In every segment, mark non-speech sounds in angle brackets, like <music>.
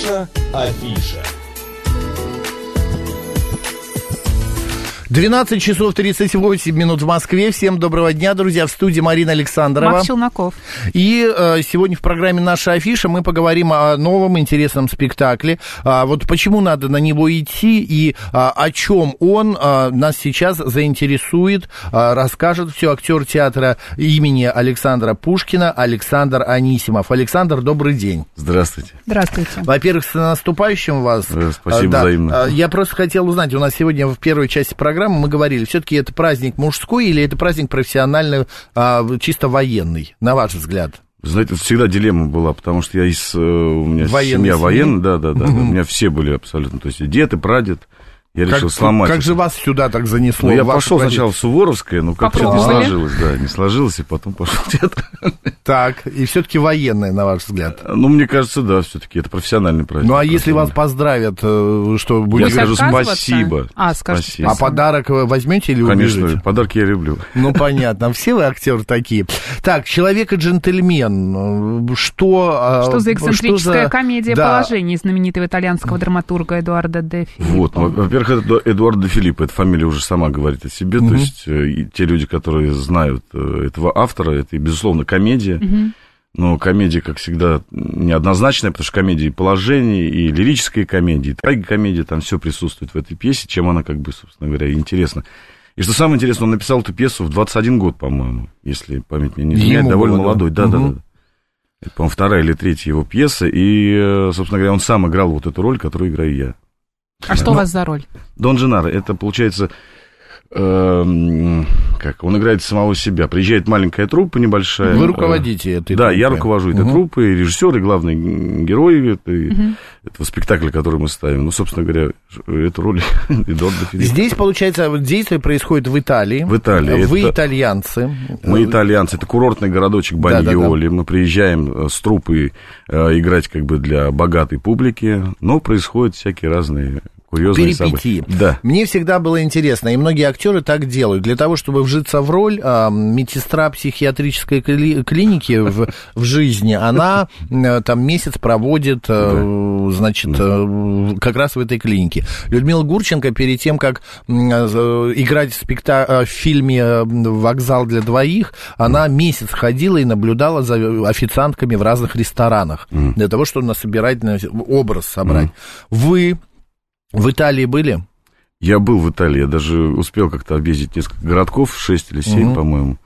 Наша афиша. 12 часов 38 минут в Москве. Всем доброго дня, друзья. В студии Марина Александрова. Макс Челноков. И э, сегодня в программе «Наша афиша» мы поговорим о новом интересном спектакле. А, вот почему надо на него идти и а, о чем он а, нас сейчас заинтересует, а, расскажет все актер театра имени Александра Пушкина Александр Анисимов. Александр, добрый день. Здравствуйте. Здравствуйте. Во-первых, с наступающим вас. Э, Спасибо А, да. взаимно. А, Я просто хотел узнать, у нас сегодня в первой части программы мы говорили, все-таки это праздник мужской или это праздник профессиональный, а, чисто военный, на ваш взгляд? Знаете, всегда дилемма была, потому что я из... э, У меня Военной семья военная, да, да, да. У меня все были абсолютно. То есть и дед, и прадед. Я решил как, сломать. как это. же вас сюда так занесло? Ну, я пошел традицию? сначала в Суворовское, но как-то не сложилось, да, не сложилось, и потом пошел <laughs> в театр. Так, и все-таки военное, на ваш взгляд. Ну, мне кажется, да, все-таки это профессиональный праздник. Ну, а если вас поздравят, э, что Я будет... скажу отказываться? спасибо. А, Спасибо. А подарок возьмете или Конечно, убежите? подарки я люблю. Ну, понятно. Все вы актеры такие. Так, человек и джентльмен. э, Что... а, Что за эксцентрическая комедия положений знаменитого итальянского драматурга Эдуарда де Филиппо? Вот, ну, во-первых, это Эдуард де Филиппо, эта фамилия уже сама говорит о себе, Мгм. то есть э, те люди, которые знают э, этого автора, это, безусловно, комедия, Мгм. но комедия, как всегда, неоднозначная, потому что комедия и положение, и лирическая комедия, и трагикомедия, там все присутствует в этой пьесе, чем она, как бы, собственно говоря, интересна. И что самое интересное, он написал эту пьесу в 21 год, по-моему, если память мне не изменяет, довольно было, да. молодой, да, да, Мгм. да. Это, по-моему, вторая или третья его пьеса, и, э, собственно говоря, он сам играл вот эту роль, которую играю я. А что у вас за роль? Дон Дженаро, это получается, эм, как, он играет самого себя. Приезжает маленькая труппа небольшая. Вы руководите этой Да, я руковожу этой Мгм. труппой, режиссер и главный герой этой, Мгм. этого спектакля, который мы ставим. Ну, собственно говоря, эту роль <laughs> Эдуарда Филиппо. Здесь, получается, действие происходит в Италии. В Италии. Вы Это- итальянцы. Мы итальянцы, это курортный городочек. Баньоли. Мы приезжаем э, с труппой э, играть как бы для богатой публики, но происходят всякие разные курьезные Перипетии. события. Да. Мне всегда было интересно, и многие актеры так делают. Для того, чтобы вжиться в роль, а, медсестра психиатрической кли- клиники в, в жизни, она э, там месяц проводит, э, значит, э, как раз в этой клинике. Людмила Гурченко перед тем, как играть в, спекта- в фильме «Вокзал для двоих», она месяц ходила и наблюдала за официантками в разных ресторанах для того, чтобы насобирать на- образ собрать. Вы в Италии были? Я был в Италии, я даже успел как-то объездить несколько городков, 6 или 7, Мгм. по-моему.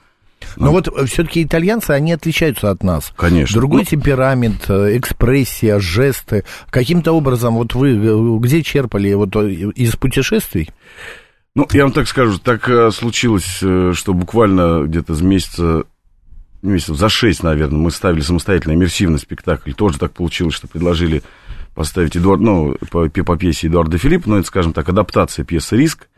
Но вот все-таки итальянцы, они отличаются от нас. Конечно. Другой Ну, темперамент, э, экспрессия, жесты. Каким-то образом, вот вы э, где черпали вот э, из путешествий? Ну, я вам так скажу, так э, случилось, э, что буквально где-то с месяца, месяцев за шесть, наверное, мы ставили самостоятельно иммерсивный спектакль. Тоже так получилось, что предложили поставить Эдуард, ну, по, по пьесе Эдуарда Филиппа, ну, это, скажем так, адаптация пьесы «Риск».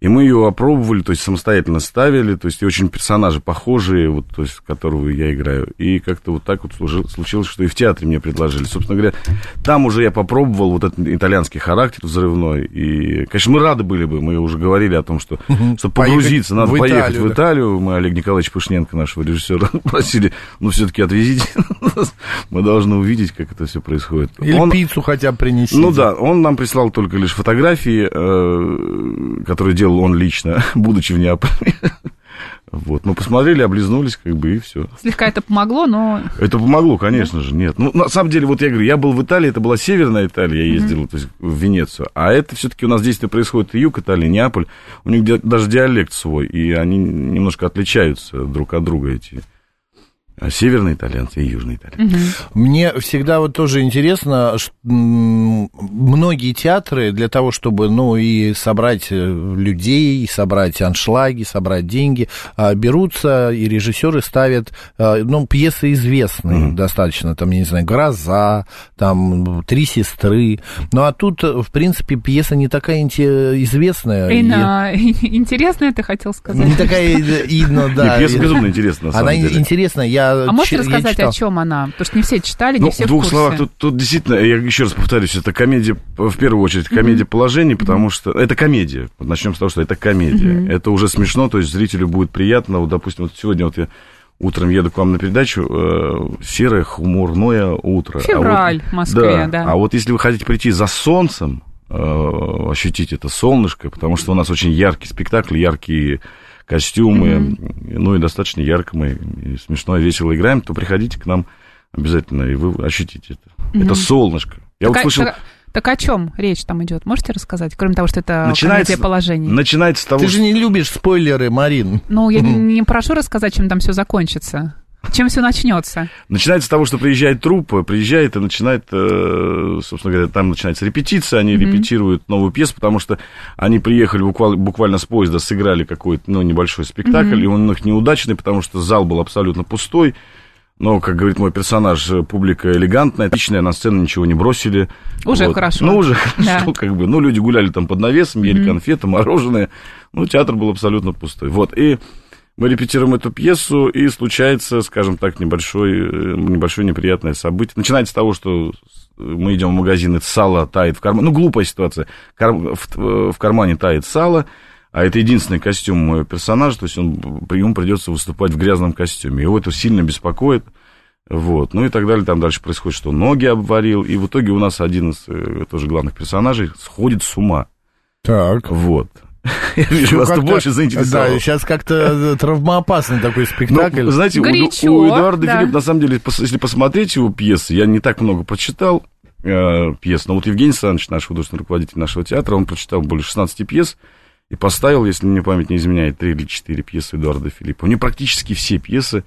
И мы ее опробовали, то есть самостоятельно ставили, то есть и очень персонажи похожие, вот, то есть, которого я играю. И как-то вот так вот случилось, что и в театре мне предложили. Собственно говоря, там уже я попробовал вот этот итальянский характер взрывной. И, конечно, мы рады были бы, мы уже говорили о том, что, чтобы погрузиться, надо в поехать Италию, в да. Италию. Мы Олег Николаевич Пышненко, нашего режиссера, <laughs> просили, ну, все-таки отвезите нас, мы должны увидеть, как это все происходит. Или Он- пиццу хотя бы принести? ну да, он нам прислал только лишь фотографии, э, которые делал он лично, <laughs> будучи в Неаполе. Вот, мы посмотрели, облизнулись, как бы, и все. Слегка это помогло, но Это помогло, конечно же, нет. Ну, на самом деле, вот я говорю, я был в Италии, это была северная Италия, я ездил, то есть в Венецию. А это все-таки у нас действие происходит и юг Италии, Неаполь. У них даже диалект свой, и они немножко отличаются друг от друга, эти северные итальянцы и южные итальянцы. Мне всегда вот тоже интересно, м, многие театры для того, чтобы, ну, и собрать э, людей, и собрать аншлаги, собрать деньги, а, берутся, и режиссеры ставят, а, ну, пьесы известные достаточно, там, я не знаю, «Гроза», там, «Три сестры», ну, а тут, э, в принципе, пьеса не такая известная. и- Инна, <laughs> интересно это хотел сказать. Не такая, и, ну, да. Не, пьеса и- безумно интересна, на самом Она деле. интересная, я А можете рассказать, читал. о чем она? Потому что не все читали, не Ну, все в двух курсе. словах, тут, тут действительно, я еще раз повторюсь, это комедия, в первую очередь, комедия положений, потому что это комедия. Начнем с того, что это комедия. Это уже смешно, то есть зрителю будет приятно. Вот, допустим, вот сегодня вот я утром еду к вам на передачу, э, серое хмурное утро. Февраль а вот, в Москве, да. А вот если вы хотите прийти за солнцем, э, ощутить это солнышко, потому что у нас очень яркий спектакль, яркие костюмы, mm-hmm. ну и достаточно ярко мы и смешно и весело играем, то приходите к нам обязательно, и вы ощутите это. Mm-hmm. Это солнышко. Я так, вот слышал... Так, так о чем речь там идет? Можете рассказать? Кроме того, что это начинается, положений. Начинается с того, Ты же не любишь спойлеры, Марин. Ну, я не <laughs> прошу рассказать, чем там все закончится. Чем все начнется? Начинается с того, что приезжает труппа, приезжает и начинает, э, собственно говоря, там начинается репетиция, они mm-hmm. репетируют новую пьесу, потому что они приехали буквально, буквально с поезда, сыграли какой-то, ну, небольшой спектакль, mm-hmm. и он у них неудачный, потому что зал был абсолютно пустой, но, как говорит мой персонаж, публика элегантная, отличная, на сцену ничего не бросили. Уже вот. хорошо. Ну, уже <laughs> хорошо, да. как бы. Ну, люди гуляли там под навесом, ели mm-hmm. конфеты, мороженое. Ну, театр был абсолютно пустой. Вот, и мы репетируем эту пьесу, и случается, скажем так, небольшой, э, небольшое неприятное событие. Начинается с того, что мы идем в магазин, и сало тает в кармане. Ну, глупая ситуация. Кар... В, в кармане тает сало, а это единственный костюм моего персонажа, то есть он, ему придется выступать в грязном костюме. Его это сильно беспокоит. Вот, ну и так далее, там дальше происходит, что ноги обварил, и в итоге у нас один из э, тоже главных персонажей сходит с ума. Так. Вот. Я вижу, вас больше заинтересовало. Да, сейчас как-то травмоопасный такой спектакль. Ну, знаете, Горячо, у, у Эдуарда да. Филипп, на самом деле, если посмотреть его пьесы, я не так много прочитал э, пьес, но вот Евгений Александрович, наш художественный руководитель нашего театра, он прочитал более 16 пьес и поставил, если мне память не изменяет, 3 или 4 пьесы Эдуарда Филиппа. У него практически все пьесы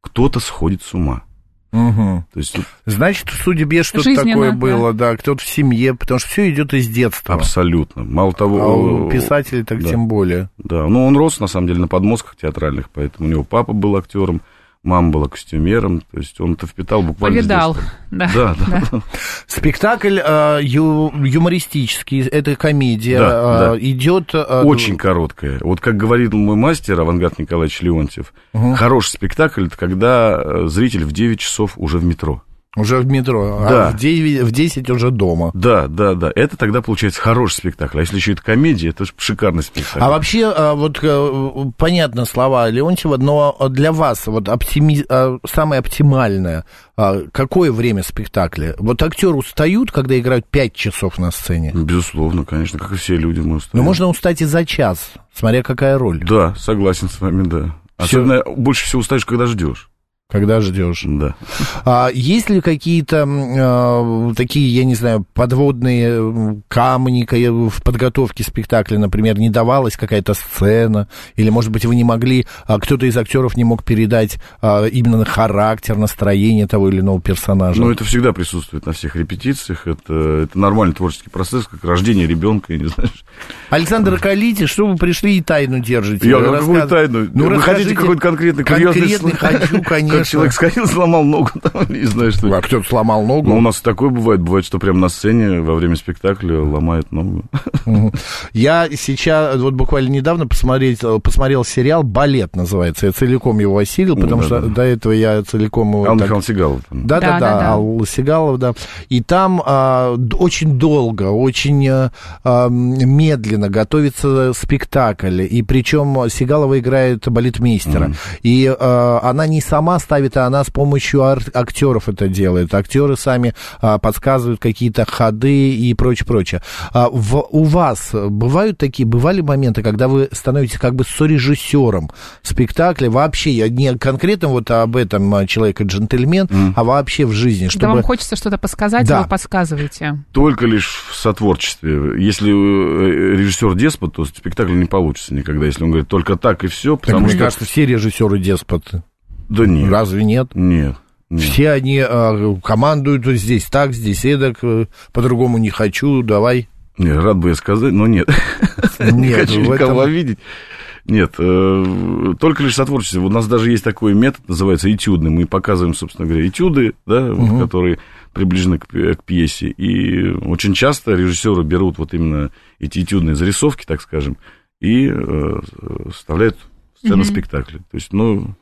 кто-то сходит с ума. Угу. То есть, Значит, в судьбе что-то такое было, да, да кто-то в семье, потому что все идет из детства. Абсолютно. Мало того... А у писателей так да. тем более. Да, ну он рос, на самом деле, на подмозгах театральных, поэтому у него папа был актером, мама была костюмером, то есть он это впитал буквально Повидал, <laughs> да. Да, да. да. Спектакль э, ю, юмористический, это комедия, да, э, да. идет... Э, Очень короткая. Вот как говорит мой мастер Авангард Николаевич Леонтьев, угу. хороший спектакль, это когда зритель в 9 часов уже в метро. Уже в метро, а да. а в 9, в 10 уже дома. Да, да, да. Это тогда получается хороший спектакль. А если еще это комедия, это шикарный спектакль. А вообще, а, вот э, понятно слова Леонтьева, но для вас вот оптими... А, самое оптимальное, какое время спектакля? Вот актеры устают, когда играют 5 часов на сцене? Безусловно, конечно, как и все люди мы устаем. Но можно устать и за час, смотря какая роль. Да, согласен с вами, да. Особенно Все... больше всего устаешь, когда ждешь. Когда ждешь. Да. А есть ли какие-то э, такие, я не знаю, подводные камни в подготовке спектакля, например, не давалась какая-то сцена, или, может быть, вы не могли, а кто-то из актеров не мог передать а, именно характер, настроение того или иного персонажа? Ну, это всегда присутствует на всех репетициях, это, это нормальный творческий процесс, как рождение ребенка, я не знаю. Александр Калите, что вы пришли и тайну держите? Я какую тайну? Ну, вы хотите какой-то конкретный Конкретный хочу, конечно как человек сходил, сломал ногу, <laughs> там, не знаю, что. А кто-то сломал ногу? Ну, у нас такое бывает. Бывает, что прямо на сцене во время спектакля ломает ногу. <laughs> Я сейчас, вот буквально недавно посмотрел, посмотрел сериал «Балет» называется. Я целиком его осилил, потому что до этого я целиком его... Алла Михайловна Сигалов. Да-да-да, Алла Сигалов, да. И там а, очень долго, очень а, медленно готовится спектакль. И причем Сигалова играет балетмейстера. Mm. И а, она не сама ставит, а она с помощью актеров это делает. Актеры сами а, подсказывают какие-то ходы и прочее, прочее. А, в, у вас бывают такие, бывали моменты, когда вы становитесь как бы сорежиссером спектакля, вообще, я не конкретно вот об этом а, человека-джентльмен, mm. а вообще в жизни, чтобы... Да вам хочется что-то подсказать, да. вы подсказываете. Только лишь в сотворчестве. Если э, режиссер деспот, то спектакль не получится никогда, если он говорит только так и все. Так, мне что... кажется, все режиссеры деспоты. Да нет. Разве нет? Нет. Нет. Все они а, командуют здесь так, здесь эдак, э, по-другому не хочу, давай. Нет, рад бы я сказать, но нет. <laughs> Нет, не хочу никого этом... видеть. Нет, э, только лишь сотворчество. У нас даже есть такой метод, называется этюдный. Мы показываем, собственно говоря, этюды, да, угу. которые приближены к, к пьесе. И очень часто режиссеры берут вот именно эти этюдные зарисовки, так скажем, и э, вставляют сцену угу. спектакля. То есть, ну,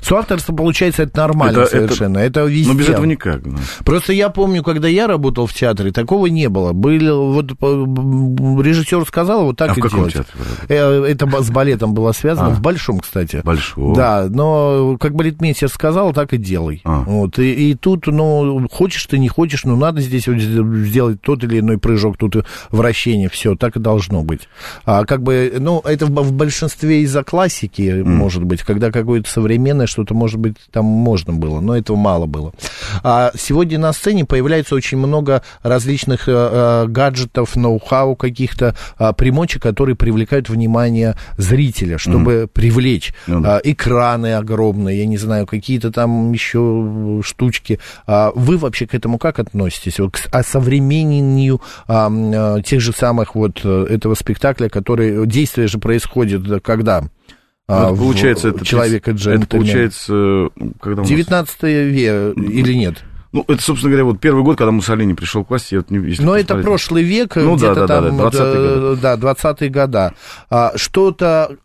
Соавторство, получается, это нормально Это- это- совершенно. Это, везде. Но без этого никак. да. Просто я помню, когда я работал в театре, такого не было. Были, вот э, режиссер сказал, вот так А в и каком делать. театре? Э, Это с балетом было связано, А. в большом, кстати. Большого. Да, но как балетмейстер сказал, так и делай. А. Вот, и, и тут, ну, хочешь ты, не хочешь, ну, надо здесь вот сделать тот или иной прыжок, тут вращение, все, так и должно быть. А как бы, ну, это в, в большинстве из-за классики, может быть, когда какое-то современное что-то, может быть, там можно было, но этого мало было. А сегодня на сцене появляется очень много различных э, э, гаджетов, ноу-хау каких-то а, примочек, которые привлекают внимание зрителя, чтобы привлечь. Ну да. А, экраны огромные, я не знаю, какие-то там еще штучки. А вы вообще к этому как относитесь? Вот к с- осовременению а, а, тех же самых вот э, этого спектакля, который действие же происходит э, когда? А, в получается, это человек и Это получается, э, когда у нас- 19 век или нет? Ну, это, собственно говоря, вот первый год, когда Муссолини пришел к власти, я вот не Но это прошлый век, Ну где-то да, да, там, да, 20-е э, да, 20-е года. А, что-то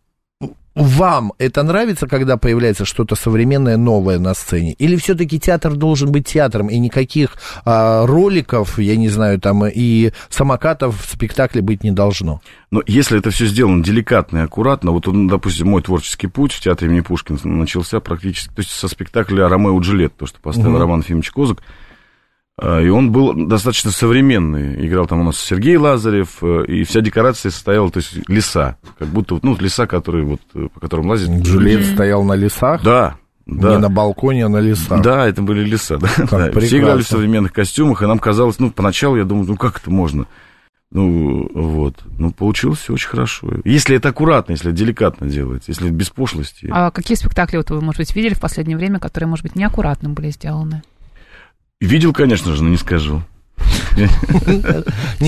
вам это нравится, когда появляется что-то современное, новое на сцене? Или все-таки театр должен быть театром, и никаких а, роликов, я не знаю, там, и самокатов в спектакле быть не должно? Но если это все сделано деликатно и аккуратно, вот, он, допустим, мой творческий путь в театре имени Пушкина начался практически, то есть со спектакля «Ромео и Джульетта», то, что поставил Мгм. Роман Ефимович Козак, и он был достаточно современный. Играл там у нас Сергей Лазарев, э, и вся декорация состояла, то есть леса, как будто, ну, леса, которые вот, э, по которым лазят. Джульет стоял на лесах, Да, да. не на балконе, а на лесах. Да, это были леса, да. да. прекрасно. Все играли в современных костюмах, и нам казалось, ну, поначалу я думал, ну, как это можно? Ну, вот. Ну, получилось все очень хорошо. Если это аккуратно, если это деликатно делается, если без пошлости. А какие спектакли вот вы, может быть, видели в последнее время, которые, может быть, неаккуратно были сделаны? Видел, конечно же, но не скажу. Нет,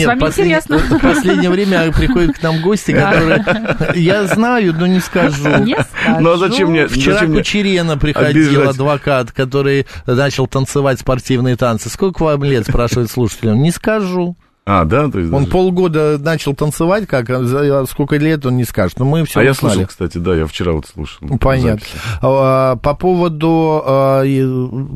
интересно. В последнее время приходят к нам гости, которые... Я знаю, но не скажу. Не скажу. Ну, а зачем мне... Вчера Кучерена приходил, обижать? адвокат, который начал танцевать спортивные танцы. Сколько вам лет, спрашивает слушатель? Не скажу. А, да? То есть Он даже- полгода начал танцевать, как а за сколько лет он не скажет. Но мы все А я слушал, кстати, да, я вчера вот слушал. Ну, Понятно. А, По поводу а,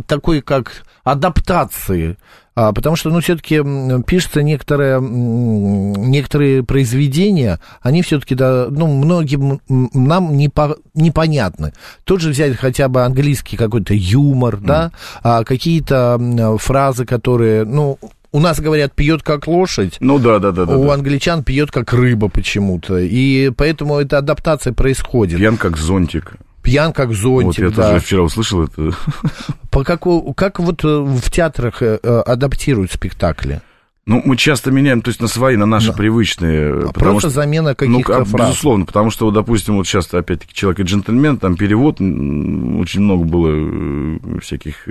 такой как адаптации, а, потому что, ну, все-таки пишется некоторые, некоторые произведения, они все-таки, да, ну, многим нам не по- непонятны. Тот же взять хотя бы английский какой-то юмор, да, а, какие-то фразы, которые, ну, у нас говорят, пьет как лошадь, Ну, да, да, да. у да. англичан пьет как рыба почему-то. И поэтому эта адаптация происходит. Пьян как зонтик. Пьян как Вот зонтик, я да. тоже вчера услышал это. <laughs> По какому, как вот э, в театрах э, э, адаптируют спектакли? Ну, мы часто меняем, то есть на свои, на наши Да. привычные. А Просто что- замена Ну, каких-то а, фраз. безусловно, потому что, вот, допустим, вот сейчас, опять-таки, «Человек и джентльмен», там перевод, очень много было всяких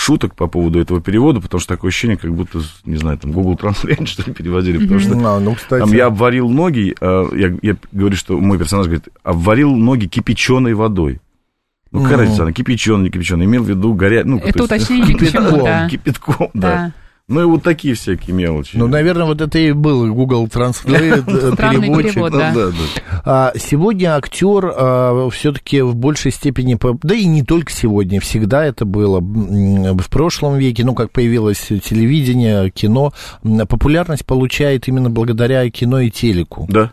шуток по поводу этого перевода, потому что такое ощущение, как будто, не знаю, там, Google Translate, <laughs> что ли, переводили, потому что А, ну, кстати, там я обварил ноги, а, я, я говорю, что мой персонаж говорит, обварил ноги кипяченой водой. Ну, какая разница, она кипяченая, не кипяченая, имел в виду горя... ну, Это то есть- уточнение к чему, да. Кипятком, да. Ну, и вот такие всякие мелочи. ну, наверное, вот это и был Google Translate, э, <laughs> переводчик. перевод, Ну, да. да, да. А сегодня актер все-таки в большей степени, да и не только сегодня, всегда это было в прошлом веке, ну, как появилось телевидение, кино, популярность получает именно благодаря кино и телеку. Да.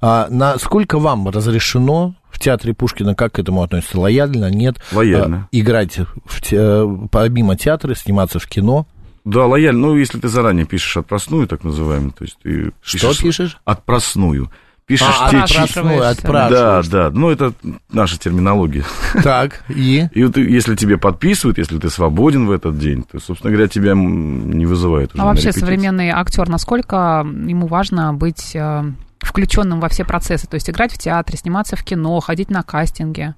А насколько вам разрешено в театре Пушкина, как к этому относится? Лояльно, нет? Лояльно. А, играть в те- помимо театра, сниматься в кино? Да, лояльно. Ну, если ты заранее пишешь отпросную, так называемую, то есть ты Что пишешь? Отпросную. Пишешь А, те Да, отпрашиваешь. Да, да. Ну, это наша терминология. Так, и? <laughs> И вот если тебе подписывают, если ты свободен в этот день, то, собственно говоря, тебя не вызывает уже А вообще современный актер, насколько ему важно быть э, включенным во все процессы, то есть играть в театре, сниматься в кино, ходить на кастинги?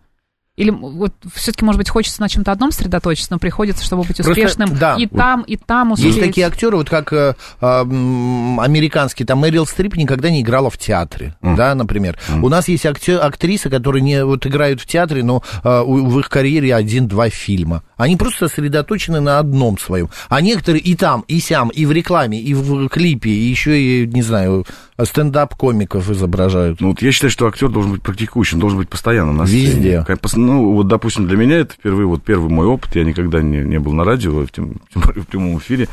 Или вот все-таки, может быть, хочется на чем-то одном сосредоточиться, но приходится, чтобы быть Просто, успешным да. и там, и там успеть. Есть такие актеры, вот как э, э, м, американский, там Мэрил Стрип никогда не играла в театре, да, например. У нас есть актё- актрисы, которые не вот играют в театре, но э, у- в их карьере один-два фильма. Они просто сосредоточены на одном своем. А некоторые и там, и сям, и в рекламе, и в клипе, и еще и, не знаю, стендап-комиков изображают. Ну, вот я считаю, что актер должен быть практикующим, должен быть постоянно на сцене. Везде. Ну, вот, допустим, для меня это впервые, вот первый мой опыт, я никогда не, не был на радио, в, тем, тем <laughs> более в прямом эфире.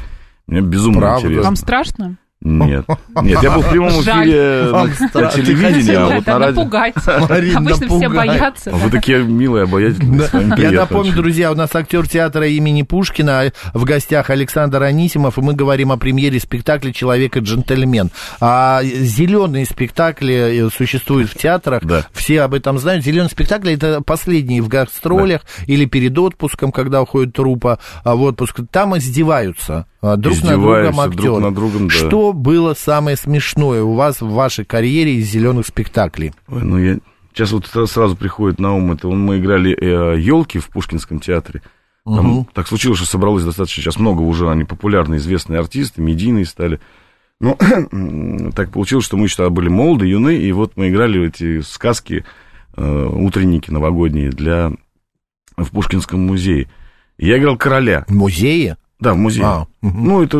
Мне безумно Правда? интересно. Вам страшно? Нет. Нет, я был в прямом эфире на, телевидении, а Да, вот да, на радио... напугать. Марин, Обычно все боятся. А Вы такие милые, обаятельные. вами Я напомню, очень. друзья, у нас актер театра имени Пушкина, в гостях Александр Анисимов, и мы говорим о премьере спектакля «Человек и джентльмен». А зеленые спектакли существуют в театрах, Да. все об этом знают. Зеленые спектакли это последние в гастролях или перед отпуском, когда уходит трупа а, в отпуск. Там издеваются а, друг над другом актеры. друг над другом, да. Что было самое смешное у вас в вашей карьере из зеленых спектаклей? Ой, ну я... Сейчас вот сра- сразу приходит на ум, это мы играли елки в Пушкинском театре. Там Мгм. так случилось, что собралось достаточно сейчас много уже, они популярные, известные артисты, медийные стали. Ну, <clears throat> так получилось, что мы еще были молоды, юны, и вот мы играли эти сказки, э, утренники новогодние для... в Пушкинском музее. Я играл короля. В музее? Да, в музее. А, мгм. Ну, это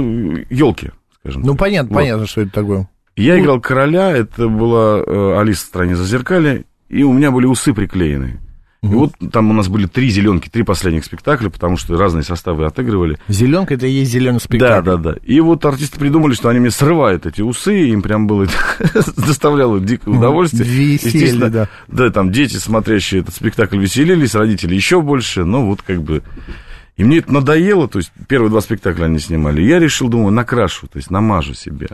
елки, скажем. Ну, так. понятно, Вот. понятно, что это такое. Я играл короля, это была э, Алиса в стране зазеркалья, и у меня были усы приклеены. И вот там у нас были три зеленки, три последних спектакля, потому что разные составы отыгрывали. Зеленка это и есть зеленый Да, спектакль. да, да. И вот артисты придумали, что они мне срывают эти усы, им прям было <laughs> доставляло дикое удовольствие. Веселье, да. Да, там дети, смотрящие этот спектакль, веселились, родители еще больше, но вот как бы... И мне это надоело, то есть первые два спектакля они снимали. Я решил, думаю, накрашу, то есть намажу себе.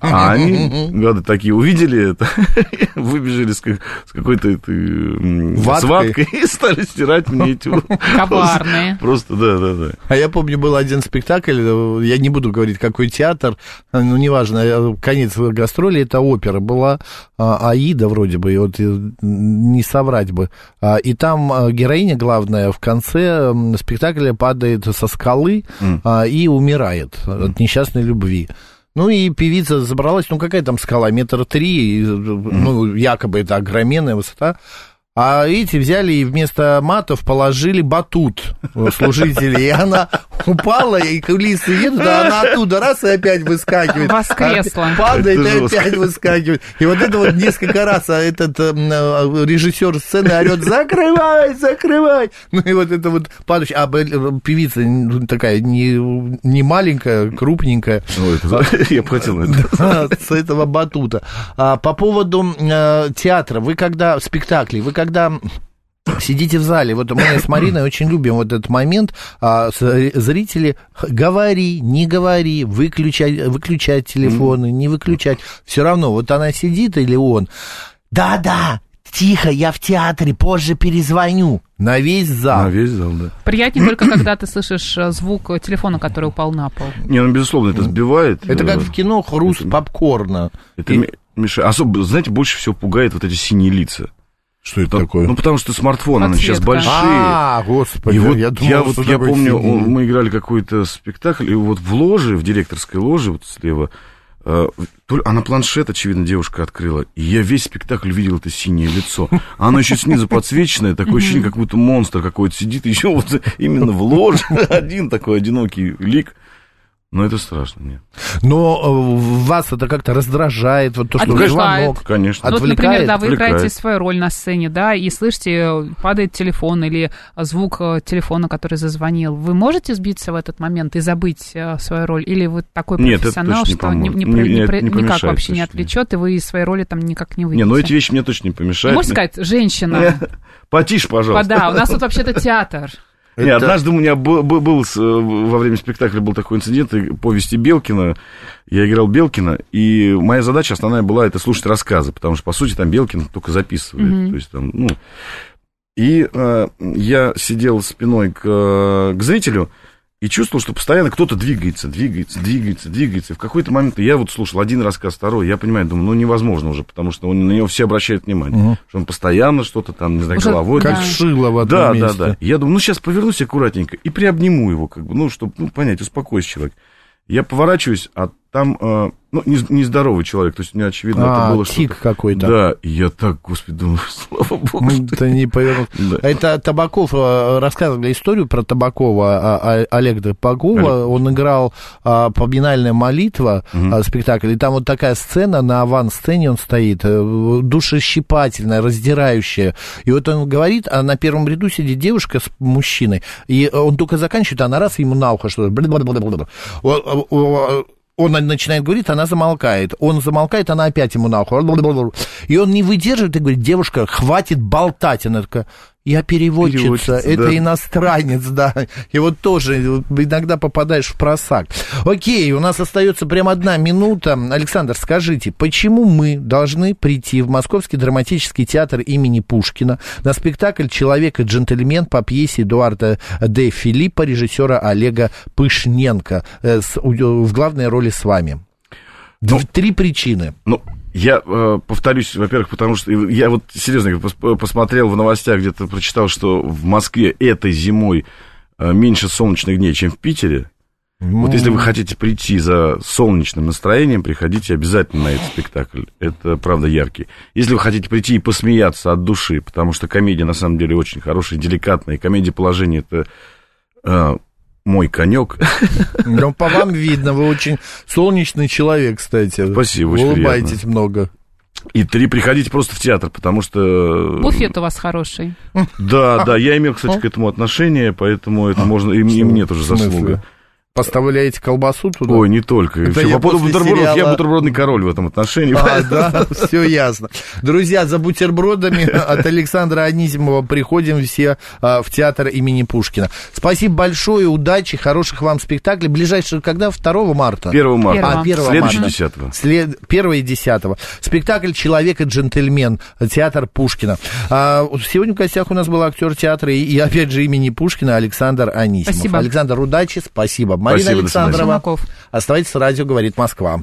А они, <laughs> гады такие, увидели это, <laughs> выбежали с, как- с какой-то этой, Ваткой. и стали стирать мне эти... <laughs> Коварные. Просто, да, да, да. А я помню, был один спектакль, я не буду говорить, какой театр, ну, неважно, конец гастроли, это опера была, а, Аида вроде бы, и вот э, не соврать бы. А, И там э, героиня главная в конце спектакля падает со скалы а, и умирает от несчастной любви. Ну и певица забралась, ну какая там скала, метр три, ну якобы это огроменная высота. А эти взяли и вместо матов положили батут э, служители, и она упала, и кулисы едут, а она оттуда раз и опять выскакивает. Воскресла. Падает Это и жестко. опять выскакивает. И вот это вот несколько раз а этот э, э, режиссер сцены орет, закрывай, закрывай. Ну и вот это вот падающая, а б- певица такая не, не маленькая, крупненькая, Ну, это- <laughs> я бы хотел на это. с этого батута. А, по поводу э, театра, вы когда, спектаклей, вы когда сидите в зале, вот мы с Мариной очень любим вот этот момент, а, зрители, говори, не говори, выключать, выключать телефоны, не выключать, все равно, вот она сидит или он, да-да, тихо, я в театре, позже перезвоню, на весь зал. На весь зал, да. Приятнее только, когда ты слышишь э, звук телефона, который упал на пол. Не, ну, безусловно, это сбивает. Это как в кино хруст это- попкорна. Это И- мешает. Особо, знаете, больше всего пугает вот эти синие лица. Что это Там- Ну, потому что смартфоны, они сейчас большие. А, господи, И вот я я, думал, вот, что я такое помню, он- мы играли какой-то спектакль, и вот в ложе, в директорской ложе, вот слева, э, она планшет, очевидно, девушка открыла, и я весь спектакль видел это синее лицо. А оно еще снизу подсвеченное, такое ощущение, как будто монстр какой-то сидит, еще вот именно в ложе, <laughs> один такой одинокий лик. Но это страшно, нет. Но э, вас это как-то раздражает, вот то, что Отвлекает. звонок. Конечно. Ну, вот, например, да, вы Отвлекает. играете свою роль на сцене, да, и слышите, э, падает телефон или звук э, телефона, который зазвонил. Вы можете сбиться в этот момент и забыть свою роль? Или вы такой Нет, профессионал, точно не что не, не Не- не нет, про- не никак вообще не отвлечет, и вы из своей роли там никак не выйдете? Не, ну эти вещи мне точно не помешают. Можете сказать, женщина, <laughs> Потише, пожалуйста. да, у нас тут вообще-то театр. Не, Это- однажды у меня был, был- с- во время спектакля был такой инцидент, повести Белкина, я играл Белкина, и моя задача основная была это слушать рассказы, потому что, по сути, там Белкин только записывает, Мгм. то есть там, ну... И э, я сидел спиной к, э, к зрителю и чувствовал, что постоянно кто-то двигается, двигается, двигается, двигается. И в какой-то момент я вот слушал один рассказ, второй, я понимаю, думаю, ну невозможно уже, потому что он- на него все обращают внимание, Мгм. что он постоянно что-то там, не знаю, Уже- головой... Как Да. шило в этом Да, да, месте. да. Я думаю, ну сейчас повернусь аккуратненько и приобниму его, как бы, ну, чтобы, ну, понять, успокойся человек. Я поворачиваюсь, а там э, ну, нездоровый человек, то есть мне очевидно, а, это было тик какой-то. Да, и я так, господи, думаю, <laughs> слава богу. Это не повернул. <laughs> Да. Это Табаков, э, рассказывали историю про Табакова, а, а, Олег Табакова, Олег. он играл «Поминальная молитва», угу. спектакль, и там вот такая сцена, на аван-сцене он стоит, э, душещипательная, раздирающая, и вот он говорит, а на первом ряду сидит девушка с мужчиной, и он только заканчивает, она раз ему на ухо что-то, он начинает говорить, она замолкает. Он замолкает, она опять ему на ухо. И он не выдерживает и говорит, девушка, хватит болтать. Она такая, я переводчица, переводчица это да. иностранец, да. И вот тоже иногда попадаешь в просак. Окей, у нас остается прям одна минута. Александр, скажите, почему мы должны прийти в Московский драматический театр имени Пушкина на спектакль «Человек и джентльмен» по пьесе Эдуарда де Филиппа, режиссера Олега Пышненко, э, в главной роли с вами? Ну, Три причины. Ну, я э, повторюсь, во-первых, потому что я вот серьезно посмотрел в новостях, где-то прочитал, что в Москве этой зимой э, меньше солнечных дней, чем в Питере. Ну... Вот если вы хотите прийти за солнечным настроением, приходите обязательно на этот спектакль. Это, правда, яркий. Если вы хотите прийти и посмеяться от души, потому что комедия, на самом деле, очень хорошая, деликатная, и комедия положения, это э, мой конек. <laughs> Ну, по вам видно, вы очень солнечный человек, кстати. Спасибо, очень Улыбаетесь приятно. много. И три, приходите просто в театр, потому что... Буфет у вас хороший. Да, да, <laughs> я имел, кстати, к этому отношение, поэтому это можно, и, и мне тоже заслуга. Поставляете колбасу туда? Ой, не только. Это я, по поводу бутербродов, сериала... я бутербродный король в этом отношении. А, да, <laughs> все ясно. Друзья, за бутербродами от Александра Анисимова приходим все а, в театр имени Пушкина. Спасибо большое, удачи, хороших вам спектаклей. Ближайший когда? 2 марта? 1 марта. А, 1 Следующий 10 След... 1 и 10 Спектакль «Человек и джентльмен», театр Пушкина. А, сегодня в гостях у нас был актер театра и, и, опять же, имени Пушкина Александр Анисимов. Спасибо. Александр, удачи, спасибо. Марина Спасибо, Александрова. Оставайтесь с радио «Говорит Москва».